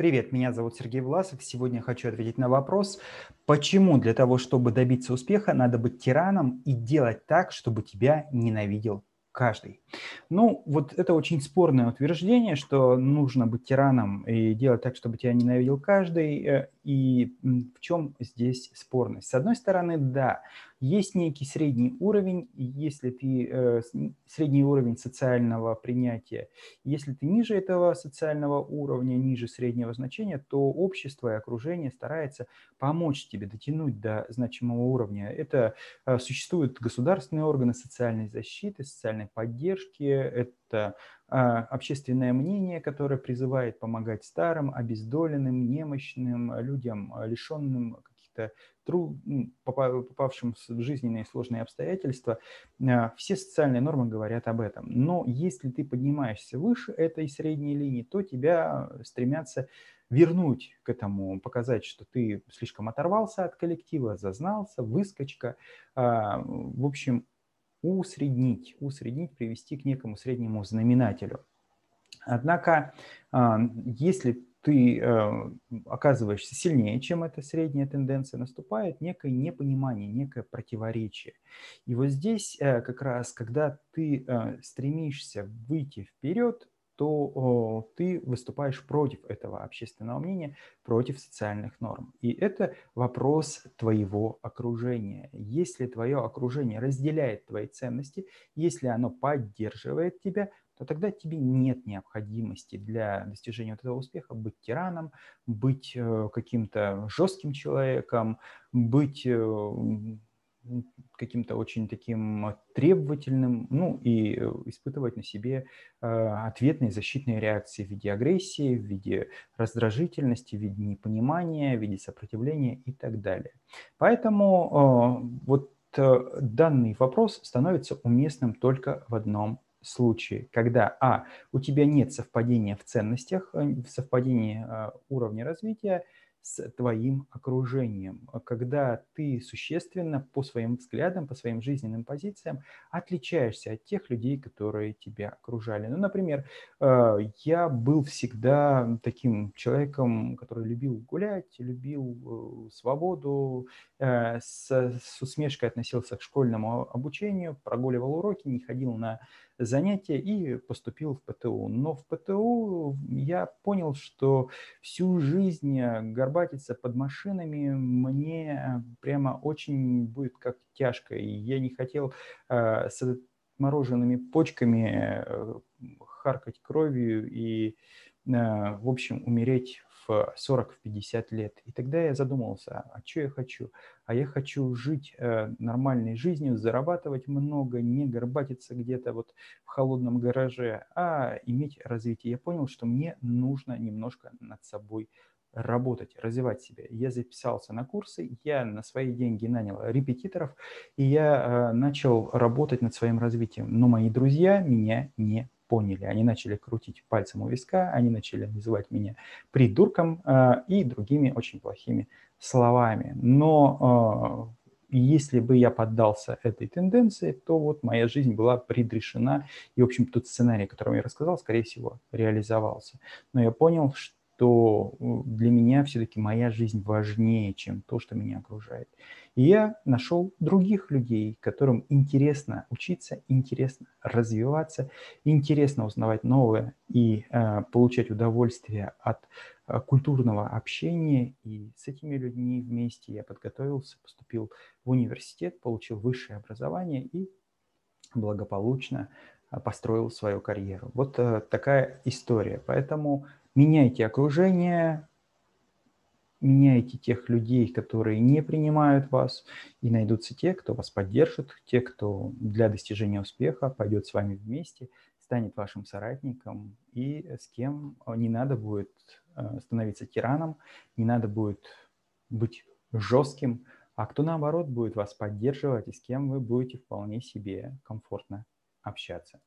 Привет, меня зовут Сергей Власов. Сегодня хочу ответить на вопрос, почему для того, чтобы добиться успеха, надо быть тираном и делать так, чтобы тебя ненавидел каждый. Ну, вот это очень спорное утверждение, что нужно быть тираном и делать так, чтобы тебя ненавидел каждый. Э, и в чем здесь спорность? С одной стороны, да, есть некий средний уровень, если ты э, средний уровень социального принятия. Если ты ниже этого социального уровня, ниже среднего значения, то общество и окружение старается помочь тебе дотянуть до значимого уровня. Это э, существуют государственные органы социальной защиты, социальной поддержки, это э, общественное мнение, которое призывает помогать старым, обездоленным, немощным, людям, лишенным каких-то труд, попавшим в жизненные сложные обстоятельства, а, все социальные нормы говорят об этом. Но если ты поднимаешься выше этой средней линии, то тебя стремятся вернуть к этому, показать, что ты слишком оторвался от коллектива, зазнался, выскочка. А, в общем, усреднить, усреднить, привести к некому среднему знаменателю. Однако, а, если ты э, оказываешься сильнее, чем эта средняя тенденция, наступает некое непонимание, некое противоречие. И вот здесь э, как раз, когда ты э, стремишься выйти вперед, то ты выступаешь против этого общественного мнения, против социальных норм. И это вопрос твоего окружения. Если твое окружение разделяет твои ценности, если оно поддерживает тебя, то тогда тебе нет необходимости для достижения вот этого успеха быть тираном, быть э, каким-то жестким человеком, быть э, каким-то очень таким требовательным, ну и э, испытывать на себе ответные защитные реакции в виде агрессии, в виде раздражительности, в виде непонимания, в виде сопротивления и так далее. Поэтому вот данный вопрос становится уместным только в одном случае, когда, а, у тебя нет совпадения в ценностях, э, совпадения а, уровня развития, с твоим окружением, когда ты существенно по своим взглядам, по своим жизненным позициям отличаешься от тех людей, которые тебя окружали. Ну, например, э, я был всегда таким человеком, который любил гулять, любил э, свободу, э, с, усмешкой относился к школьному обучению, прогуливал уроки, не ходил на занятия и поступил в ПТУ. Но в ПТУ я понял, что всю жизнь горбатиться под машинами мне прямо очень будет как тяжко. И я не хотел э, с мороженными почками э, харкать кровью и, э, в общем, умереть в 40-50 лет. И тогда я задумался, а что я хочу? А я хочу жить э, нормальной жизнью, зарабатывать много, не горбатиться где-то вот в холодном гараже, а иметь развитие. Я понял, что мне нужно немножко над собой работать, развивать себя. Я записался на курсы, я на свои деньги нанял репетиторов, и я э, начал работать над своим развитием. Но мои друзья меня не поняли. Они начали крутить пальцем у виска, они начали называть меня придурком э, и другими очень плохими словами. Но э, если бы я поддался этой тенденции, то вот моя жизнь была предрешена, и, в общем, тот сценарий, о котором я рассказал, скорее всего, реализовался. Но я понял, что что э, для меня все-таки моя жизнь важнее, чем то, что меня окружает. И я нашел других людей, которым интересно учиться, интересно развиваться, интересно узнавать новое и э, получать удовольствие от э, культурного общения. И с этими людьми вместе я подготовился, поступил в университет, получил высшее образование и благополучно э, построил свою карьеру. Вот э, такая история. Поэтому меняйте окружение, меняйте тех людей, которые не принимают вас, и найдутся те, кто вас поддержит, те, кто для достижения успеха пойдет с вами вместе, станет вашим соратником, и с кем не надо будет э, становиться тираном, не надо будет быть жестким, а кто наоборот будет вас поддерживать и с кем вы будете вполне себе комфортно общаться.